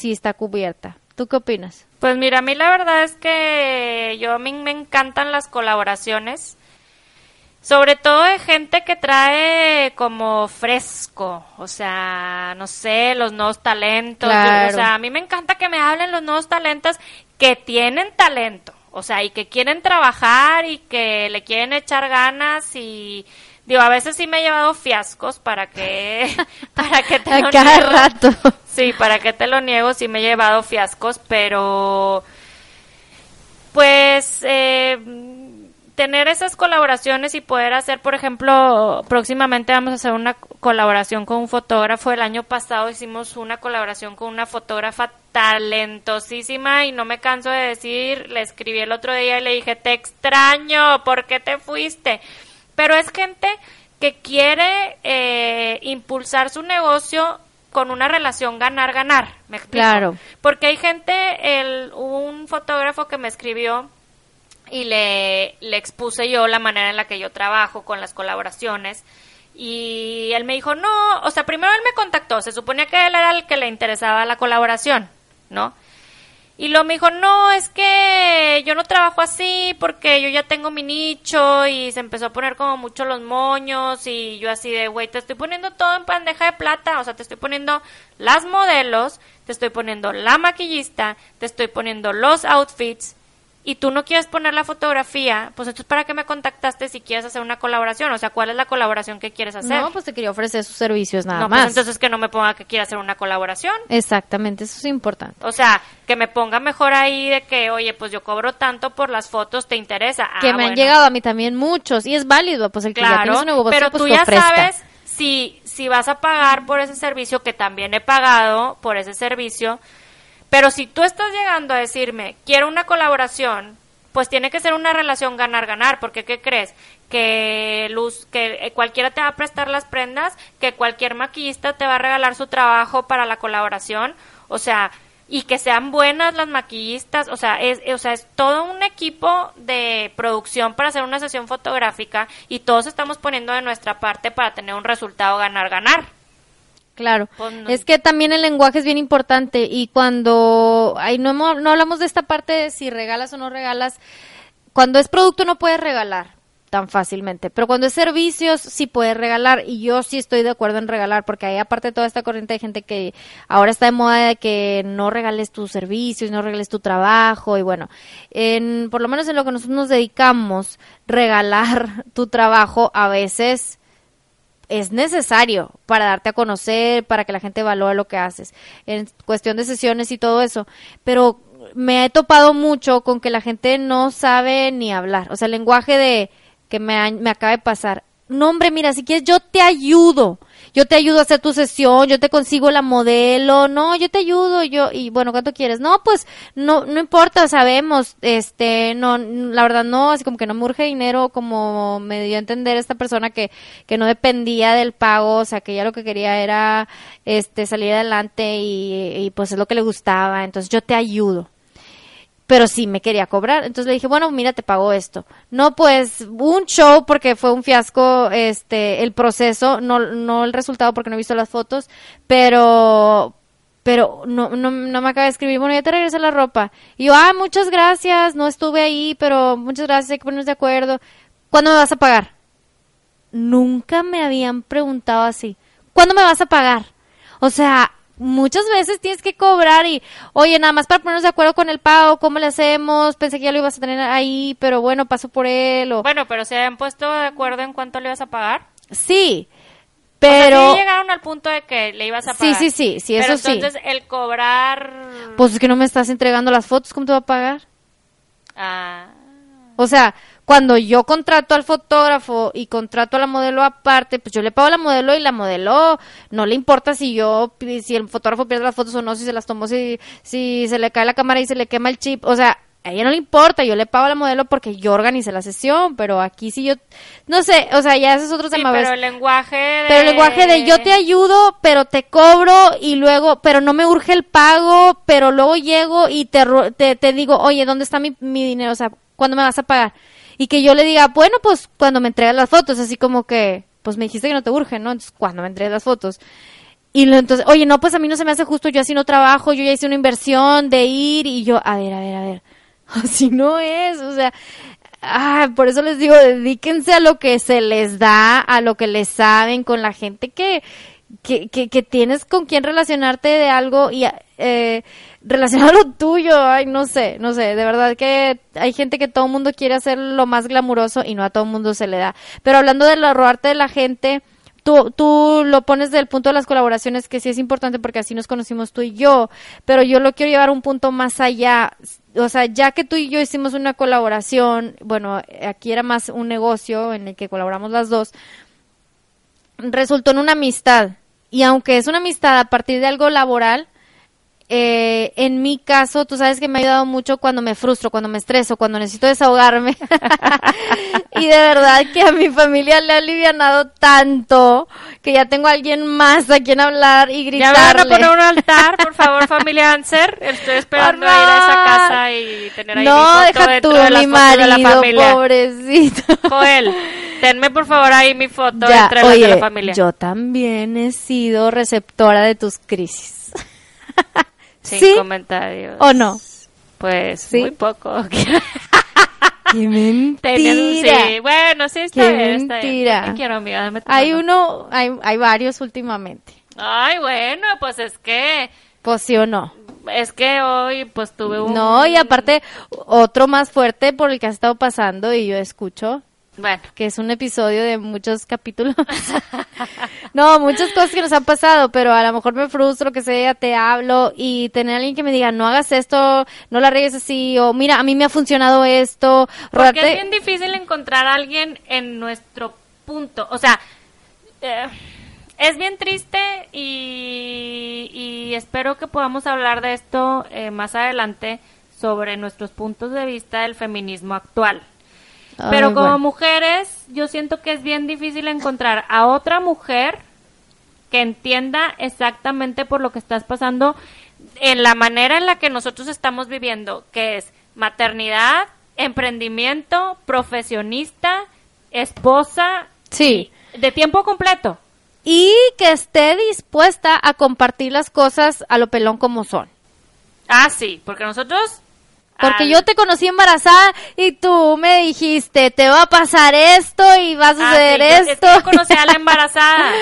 Speaker 2: sí está cubierta. ¿Tú qué opinas?
Speaker 3: Pues mira, a mí la verdad es que yo a mí me encantan las colaboraciones. Sobre todo de gente que trae como fresco, o sea, no sé, los nuevos talentos.
Speaker 2: Claro.
Speaker 3: o sea, a mí me encanta que me hablen los nuevos talentos que tienen talento, o sea, y que quieren trabajar y que le quieren echar ganas y digo, a veces sí me he llevado fiascos para que para que te
Speaker 2: A
Speaker 3: lo
Speaker 2: cada
Speaker 3: niego.
Speaker 2: rato.
Speaker 3: Sí, para qué te lo niego, sí me he llevado fiascos, pero pues eh, tener esas colaboraciones y poder hacer, por ejemplo, próximamente vamos a hacer una colaboración con un fotógrafo. El año pasado hicimos una colaboración con una fotógrafa talentosísima y no me canso de decir, le escribí el otro día y le dije, te extraño, ¿por qué te fuiste? Pero es gente que quiere eh, impulsar su negocio con una relación ganar-ganar, ¿me explico?
Speaker 2: Claro.
Speaker 3: Porque hay gente, el, un fotógrafo que me escribió y le, le expuse yo la manera en la que yo trabajo con las colaboraciones. Y él me dijo, no, o sea, primero él me contactó, se suponía que él era el que le interesaba la colaboración, ¿no? Y luego me dijo, no, es que yo no trabajo así porque yo ya tengo mi nicho y se empezó a poner como mucho los moños y yo así de, güey, te estoy poniendo todo en bandeja de plata, o sea, te estoy poniendo las modelos, te estoy poniendo la maquillista, te estoy poniendo los outfits y tú no quieres poner la fotografía, pues entonces ¿para qué me contactaste si quieres hacer una colaboración? O sea, ¿cuál es la colaboración que quieres hacer?
Speaker 2: No, pues te quería ofrecer sus servicios nada
Speaker 3: No, pues
Speaker 2: más.
Speaker 3: entonces que no me ponga que quiera hacer una colaboración.
Speaker 2: Exactamente, eso es importante.
Speaker 3: O sea, que me ponga mejor ahí de que, oye, pues yo cobro tanto por las fotos, ¿te interesa? Ah,
Speaker 2: que me han llegado a mí también muchos y es válido, pues el que ya
Speaker 3: Claro,
Speaker 2: tiene su negocio,
Speaker 3: pero
Speaker 2: pues
Speaker 3: tú
Speaker 2: que
Speaker 3: ya
Speaker 2: ofrezca.
Speaker 3: sabes si, si vas a pagar por ese servicio, que también he pagado por ese servicio, pero si tú estás llegando a decirme, quiero una colaboración, pues tiene que ser una relación ganar-ganar, porque ¿qué crees? Que luz, que eh, cualquiera te va a prestar las prendas, que cualquier maquillista te va a regalar su trabajo para la colaboración, o sea, y que sean buenas las maquillistas, o sea, es, o sea, es todo un equipo de producción para hacer una sesión fotográfica y todos estamos poniendo de nuestra parte para tener un resultado ganar-ganar.
Speaker 2: Claro, es que también el lenguaje es bien importante y cuando ay, no, no hablamos de esta parte de si regalas o no regalas, cuando es producto no puedes regalar tan fácilmente, pero cuando es servicios sí puedes regalar y yo sí estoy de acuerdo en regalar porque hay aparte toda esta corriente de gente que ahora está de moda de que no regales tus servicios, no regales tu trabajo y bueno, en, por lo menos en lo que nosotros nos dedicamos, regalar tu trabajo a veces es necesario para darte a conocer, para que la gente valore lo que haces, en cuestión de sesiones y todo eso. Pero me he topado mucho con que la gente no sabe ni hablar. O sea, el lenguaje de que me, me acaba de pasar. No, hombre, mira, si quieres, yo te ayudo. Yo te ayudo a hacer tu sesión, yo te consigo la modelo, no, yo te ayudo, yo, y bueno, ¿cuánto quieres? No, pues, no, no importa, sabemos, este, no, la verdad no, así como que no me urge dinero, como me dio a entender esta persona que, que no dependía del pago, o sea, que ella lo que quería era, este, salir adelante y, y pues es lo que le gustaba, entonces yo te ayudo pero sí me quería cobrar. Entonces le dije, bueno, mira, te pago esto. No, pues un show porque fue un fiasco este el proceso, no no el resultado porque no he visto las fotos, pero pero no, no, no me acaba de escribir, bueno, ya te regresé la ropa. Y yo, ah, muchas gracias, no estuve ahí, pero muchas gracias, hay que ponernos de acuerdo. ¿Cuándo me vas a pagar? Nunca me habían preguntado así. ¿Cuándo me vas a pagar? O sea, muchas veces tienes que cobrar y, oye, nada más para ponernos de acuerdo con el pago, ¿cómo le hacemos? Pensé que ya lo ibas a tener ahí, pero bueno, paso por él o...
Speaker 3: Bueno, pero se habían puesto de acuerdo en cuánto le ibas a pagar.
Speaker 2: Sí,
Speaker 3: O sea,
Speaker 2: pero...
Speaker 3: sí llegaron al punto de que le ibas a
Speaker 2: Sí,
Speaker 3: pagar.
Speaker 2: sí, sí, sí,
Speaker 3: Pero
Speaker 2: eso sí.
Speaker 3: entonces el cobrar...
Speaker 2: Pues es que no me estás entregando las fotos, ¿cómo te va a pagar?
Speaker 3: Ah,
Speaker 2: O sea, cuando yo contrato al fotógrafo y contrato a la modelo aparte, pues yo le pago a la modelo y la modelo no le importa si yo, si el fotógrafo pierde las fotos o no, si se las tomó, si, si se le cae la cámara y se le quema el chip. O sea, a ella no le importa, yo le pago a la modelo porque yo organicé la sesión, pero aquí sí yo, no sé, o sea, ya ese es otro
Speaker 3: sí,
Speaker 2: tema.
Speaker 3: pero
Speaker 2: ¿ves?
Speaker 3: el lenguaje de...
Speaker 2: Pero el lenguaje de yo te ayudo, pero te cobro y luego, pero no me urge el pago, pero luego llego y te, te, te digo, oye, ¿dónde está mi, mi dinero? O sea, ¿cuándo me vas a pagar? Y que yo le diga, bueno, pues cuando me entregas las fotos, así como que, pues me dijiste que no te urge, ¿no? Entonces, cuando me entregues las fotos. Y entonces, oye, no, pues a mí no se me hace justo, yo así no trabajo, yo ya hice una inversión de ir y yo, a ver, a ver, a ver, así no es, o sea, ah, por eso les digo, dedíquense a lo que se les da, a lo que les saben, con la gente que, que, que, que tienes con quien relacionarte de algo y eh, relacionado a lo tuyo, ay, no sé, no sé, de verdad que hay gente que todo el mundo quiere hacer lo más glamuroso y no a todo el mundo se le da. Pero hablando de lo robarte de la gente, tú, tú lo pones del punto de las colaboraciones, que sí es importante porque así nos conocimos tú y yo, pero yo lo quiero llevar un punto más allá. O sea, ya que tú y yo hicimos una colaboración, bueno, aquí era más un negocio en el que colaboramos las dos, resultó en una amistad. Y aunque es una amistad a partir de algo laboral, eh, en mi caso, tú sabes que me ha ayudado mucho cuando me frustro, cuando me estreso, cuando necesito desahogarme. y de verdad que a mi familia le ha alivianado tanto que ya tengo a alguien más a quien hablar y gritarle.
Speaker 3: Ya van a poner un altar, por favor, familia Anser. Estoy esperando a ir a esa casa y tener ahí
Speaker 2: no,
Speaker 3: mi foto
Speaker 2: deja tú,
Speaker 3: de
Speaker 2: mi
Speaker 3: fotos de la
Speaker 2: marido,
Speaker 3: familia.
Speaker 2: pobrecito.
Speaker 3: Joel, tenme por favor ahí mi foto
Speaker 2: Ya,
Speaker 3: entre las de
Speaker 2: oye,
Speaker 3: la familia.
Speaker 2: yo también he sido receptora de tus crisis.
Speaker 3: Sin
Speaker 2: ¿Sí?
Speaker 3: comentarios.
Speaker 2: ¿O no?
Speaker 3: Pues
Speaker 2: ¿Sí?
Speaker 3: muy poco.
Speaker 2: ¡Qué mentira!
Speaker 3: Sí, bueno, sí está
Speaker 2: Qué
Speaker 3: bien, está bien.
Speaker 2: mentira.
Speaker 3: Yo te quiero, amiga, dame
Speaker 2: Hay uno, hay, hay varios últimamente.
Speaker 3: Ay, bueno, pues es que
Speaker 2: Pues sí o no.
Speaker 3: es que hoy pues tuve un
Speaker 2: No, y aparte, otro más fuerte por el que has estado pasando y yo escucho,
Speaker 3: bueno,
Speaker 2: que es un episodio de muchos capítulos. no, muchas cosas que nos han pasado, pero a lo mejor me frustro, que sea, te hablo y tener a alguien que me diga, no hagas esto, no la reyes así, o mira, a mí me ha funcionado esto.
Speaker 3: porque es bien difícil encontrar a alguien en nuestro punto, o sea, eh, es bien triste y, y espero que podamos hablar de esto eh, más adelante sobre nuestros puntos de vista del feminismo actual. Pero
Speaker 2: Ay,
Speaker 3: como
Speaker 2: bueno.
Speaker 3: mujeres, yo siento que es bien difícil encontrar a otra mujer que entienda exactamente por lo que estás pasando en la manera en la que nosotros estamos viviendo, que es maternidad, emprendimiento, profesionista, esposa,
Speaker 2: Sí.
Speaker 3: de tiempo completo.
Speaker 2: Y que esté dispuesta a compartir las cosas a lo pelón como son.
Speaker 3: Ah, sí, porque nosotros...
Speaker 2: Porque yo te conocí embarazada y tú me dijiste, te va a pasar esto y va a
Speaker 3: Ah, sí,
Speaker 2: suceder
Speaker 3: yo- es que
Speaker 2: esto.
Speaker 3: yo conocí a la embarazada.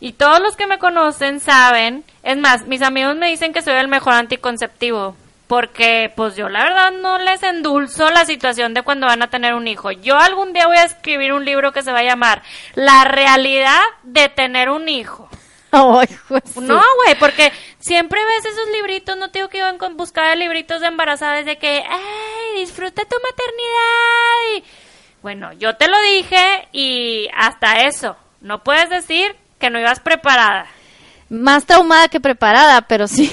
Speaker 3: Y todos los que me conocen saben, es más, mis amigos me dicen que soy el mejor anticonceptivo. Porque, pues yo la verdad no les endulzo la situación de cuando van a tener un hijo. Yo algún día voy a escribir un libro que se va a llamar La realidad de tener un hijo.
Speaker 2: Ay, pues.
Speaker 3: No, güey, porque siempre ves esos libritos, no tengo que ir a buscar libritos de embarazadas de que, ay, disfruta tu maternidad. Y, bueno, yo te lo dije y hasta eso, no puedes decir que no ibas preparada.
Speaker 2: Más traumada que preparada, pero sí.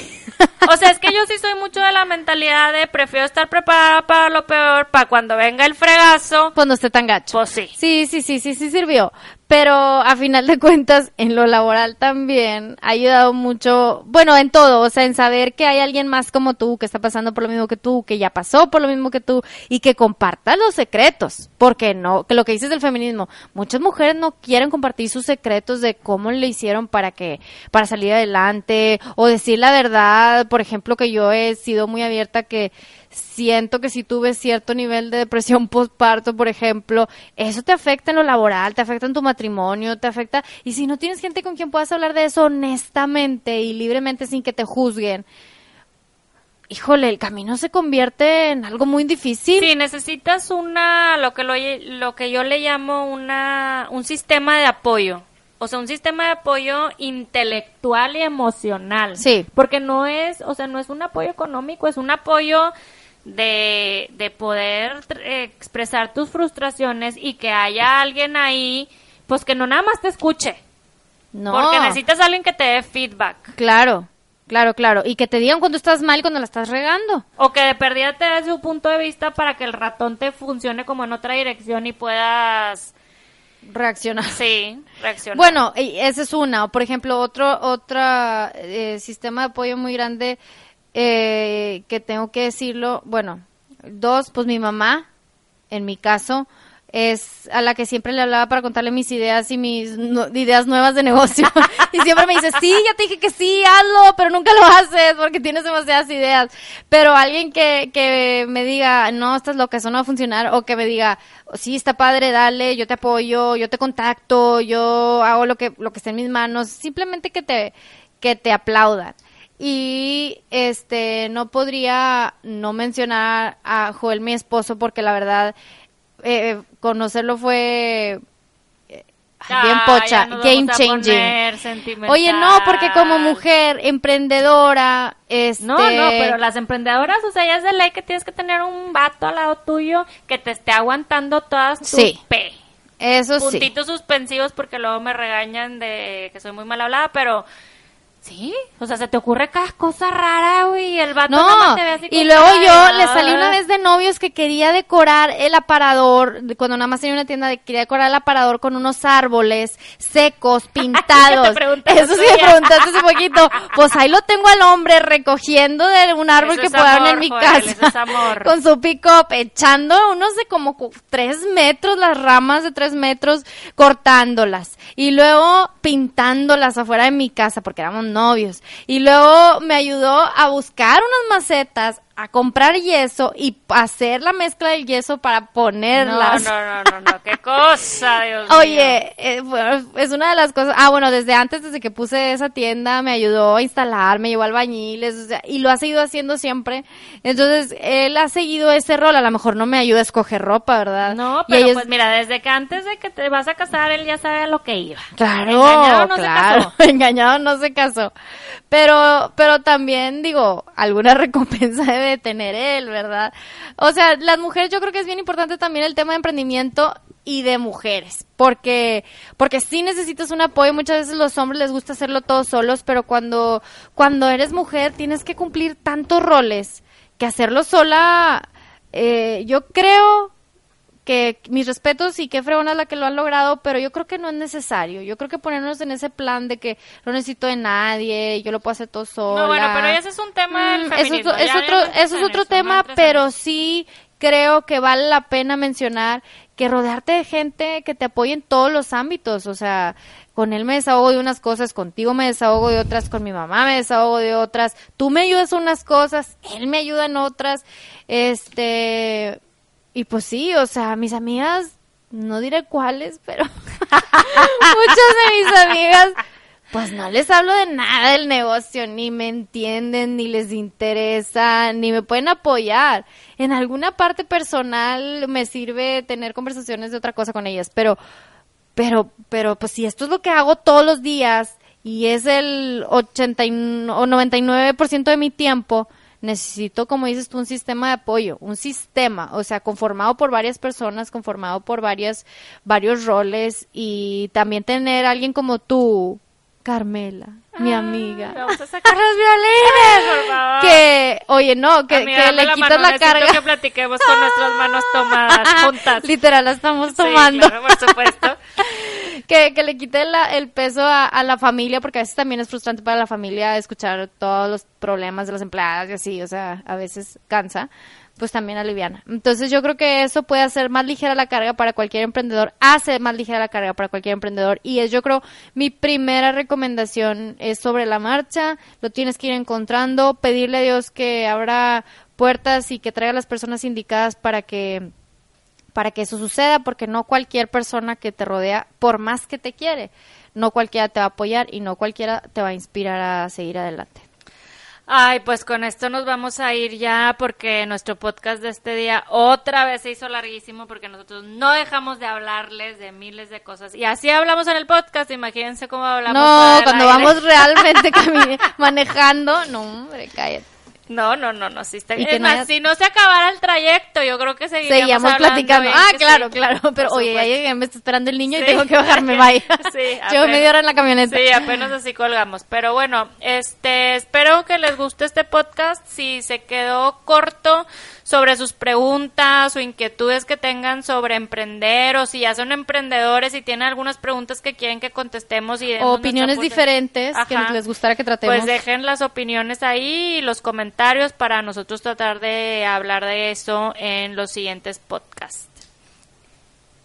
Speaker 3: O sea, es que yo sí soy mucho de la mentalidad de prefiero estar preparada para lo peor, para cuando venga el fregazo,
Speaker 2: pues no esté tan gacho.
Speaker 3: pues sí.
Speaker 2: Sí, sí, sí, sí, sí sirvió. Pero a final de cuentas, en lo laboral también ha ayudado mucho, bueno, en todo, o sea, en saber que hay alguien más como tú, que está pasando por lo mismo que tú, que ya pasó por lo mismo que tú, y que compartas los secretos. Porque no, que lo que dices del feminismo, muchas mujeres no quieren compartir sus secretos de cómo le hicieron para que, para salir adelante, o decir la verdad, por ejemplo, que yo he sido muy abierta que siento que si tuve cierto nivel de depresión postparto, por ejemplo, eso te afecta en lo laboral, te afecta en tu matrimonio, te afecta, y si no tienes gente con quien puedas hablar de eso honestamente y libremente sin que te juzguen, híjole, el camino se convierte en algo muy difícil.
Speaker 3: Sí, necesitas una, lo que, lo, lo que yo le llamo una, un sistema de apoyo. O sea, un sistema de apoyo intelectual y emocional.
Speaker 2: Sí.
Speaker 3: Porque no es, o sea, no es un apoyo económico, es un apoyo de, de poder eh, expresar tus frustraciones y que haya alguien ahí, pues que no nada más te escuche.
Speaker 2: No.
Speaker 3: Porque necesitas a alguien que te dé feedback.
Speaker 2: Claro, claro, claro. Y que te digan cuando estás mal cuando la estás regando.
Speaker 3: O que de perdida te dé su punto de vista para que el ratón te funcione como en otra dirección y puedas,
Speaker 2: Reaccionar.
Speaker 3: sí, reaccionar.
Speaker 2: Bueno, y esa es una. O por ejemplo, otro otra eh, sistema de apoyo muy grande eh, que tengo que decirlo. Bueno, dos, pues mi mamá, en mi caso, es a la que siempre le hablaba para contarle mis ideas y mis ideas nuevas de negocio. y siempre me dice, sí, ya te dije que sí, hazlo, pero nunca lo haces porque tienes demasiadas ideas. Pero alguien que, que me diga, no, estás loca, eso no va a funcionar, o que me diga, sí, está padre, dale, yo te apoyo, yo te contacto, yo hago lo que, lo que esté en mis manos, simplemente que te, que te aplaudan. Y este no podría no mencionar a Joel, mi esposo, porque la verdad eh, conocerlo fue eh, bien
Speaker 3: Ah,
Speaker 2: pocha,
Speaker 3: ya nos
Speaker 2: game changing. Oye, no, porque como mujer emprendedora, este
Speaker 3: No, no, pero las emprendedoras, o sea, ya es de ley que tienes que tener un vato al lado tuyo que te esté aguantando todas tus
Speaker 2: Sí.
Speaker 3: P.
Speaker 2: eso sí.
Speaker 3: Puntitos suspensivos porque luego me regañan de que soy muy mal hablada, pero sí, o sea, se te ocurre cada cosa rara, güey, y el vato nada
Speaker 2: No,
Speaker 3: más te ve así
Speaker 2: y luego yo le salí una vez de novios que quería decorar el aparador, cuando nada más tenía una tienda, de, quería decorar el aparador con unos árboles secos, pintados. Eso sí me preguntaste hace poquito. Pues ahí lo tengo al hombre recogiendo de un árbol
Speaker 3: Eso
Speaker 2: que
Speaker 3: amor,
Speaker 2: en mi
Speaker 3: Joel,
Speaker 2: casa.
Speaker 3: eso es amor.
Speaker 2: Con su pick echando unos de como tres metros, las ramas de tres metros, cortándolas. Y luego pintándolas afuera de mi casa, porque éramos novios. Y luego me ayudó a buscar unas macetas, a comprar yeso y hacer la mezcla del yeso para
Speaker 3: No,
Speaker 2: ponerlas.
Speaker 3: no, no, no, no, qué cosa, Dios mío.
Speaker 2: Oye, eh, bueno, es una de las cosas. Ah, bueno, desde antes, desde que puse esa tienda, me ayudó a instalar, me llevó albañiles, o sea, y lo ha seguido haciendo siempre. Entonces, él ha seguido ese rol. A lo mejor no me ayuda a escoger ropa, ¿verdad?
Speaker 3: No, pero
Speaker 2: ella es-
Speaker 3: pues mira, desde que antes de que te vas a casar, él ya sabe a lo que iba.
Speaker 2: Claro,
Speaker 3: Engañado no se
Speaker 2: claro,
Speaker 3: casó.
Speaker 2: engañado no se casó. Pero, pero también digo, alguna recompensa debe de tener él, ¿verdad? O sea, las mujeres yo creo que es bien importante también el tema de emprendimiento y de mujeres, porque, porque sí necesitas un apoyo, muchas veces los hombres les gusta hacerlo todos solos, pero cuando, cuando eres mujer tienes que cumplir tantos roles que hacerlo sola, eh, yo creo que mis respetos y qué fregona la que lo han logrado, pero yo creo que no es necesario. Yo creo que ponernos en ese plan de que no necesito de nadie, yo lo puedo hacer todo sola.
Speaker 3: No, bueno, pero ese es un tema del feminismo,
Speaker 2: otro, es
Speaker 3: ya
Speaker 2: otro,
Speaker 3: habíamos
Speaker 2: eso es otro
Speaker 3: eso,
Speaker 2: tema, pero sí creo que vale la pena mencionar que rodearte de gente que te apoye en todos los ámbitos, o sea, con él me desahogo de unas cosas, contigo me desahogo de otras, con mi mamá me desahogo de otras, tú me ayudas en unas cosas, él me ayuda en otras, este, y pues sí, o sea, mis amigas, no diré cuáles, pero muchas de mis amigas, pues no les hablo de nada del negocio, ni me entienden, ni les interesa, ni me pueden apoyar. En alguna parte personal me sirve tener conversaciones de otra cosa con ellas, pero, pero, pero, pues si esto es lo que hago todos los días y es el 80 y o 99% de mi tiempo, necesito, como dices tú, un sistema de apoyo, un sistema, o sea, conformado por varias personas, conformado por varias, varios roles y también tener a alguien como tú, Carmela, mi amiga.
Speaker 3: Vamos a sacar los violines, por favor.
Speaker 2: Que, oye, no, que,
Speaker 3: Amiga,
Speaker 2: que le
Speaker 3: la
Speaker 2: quitas
Speaker 3: mano,
Speaker 2: la
Speaker 3: necesito
Speaker 2: carga.
Speaker 3: que platiquemos con nuestras manos tomadas juntas.
Speaker 2: Literal, la estamos
Speaker 3: Sí,
Speaker 2: tomando.
Speaker 3: claro, por supuesto.
Speaker 2: que, que le quite la- el peso a, a la familia, porque a veces también es frustrante para la familia escuchar todos los problemas de las empleadas y así, o sea, a veces cansa, pues también aliviana. Entonces yo creo que eso puede hacer más ligera la carga para cualquier emprendedor, hace más ligera la carga para cualquier emprendedor y es yo creo mi primera recomendación es sobre la marcha, lo tienes que ir encontrando, pedirle a Dios que abra puertas y que traiga a las personas indicadas para que para que eso suceda, porque no cualquier persona que te rodea, por más que te quiere, no cualquiera te va a apoyar y no cualquiera te va a inspirar a seguir adelante.
Speaker 3: Ay, pues con esto nos vamos a ir ya porque nuestro podcast de este día otra vez se hizo larguísimo porque nosotros no dejamos de hablarles de miles de cosas. Y así hablamos en el podcast, imagínense cómo hablamos.
Speaker 2: No, cuando
Speaker 3: aire.
Speaker 2: vamos realmente manejando, no, hombre, cállate.
Speaker 3: No, no, no, no, sí está
Speaker 2: Y
Speaker 3: Es
Speaker 2: que no
Speaker 3: más,
Speaker 2: haya-
Speaker 3: si no se acabara el trayecto, yo creo que seguiríamos,
Speaker 2: Seguíamos
Speaker 3: hablando
Speaker 2: platicando. Ah, claro,
Speaker 3: sí,
Speaker 2: claro. Pero oye, ya llegué, me está esperando el niño y tengo que bajarme, bye.
Speaker 3: Sí,
Speaker 2: Llevo media hora en la camioneta.
Speaker 3: Sí, apenas así colgamos. Pero bueno, este, espero que les guste este podcast. Si se quedó corto sobre sus preguntas o inquietudes que tengan sobre emprender o si ya son emprendedores y tienen algunas preguntas que quieren que contestemos y
Speaker 2: opiniones diferentes que les gustara que tratemos.
Speaker 3: Pues dejen las opiniones ahí y los comentarios para nosotros tratar de hablar de eso en los siguientes podcasts.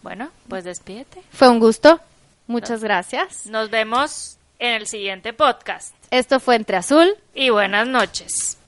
Speaker 3: Bueno, pues despídete.
Speaker 2: Fue un gusto. Muchas gracias.
Speaker 3: Nos vemos en el siguiente podcast.
Speaker 2: Esto fue Entre Azul
Speaker 3: Y buenas noches.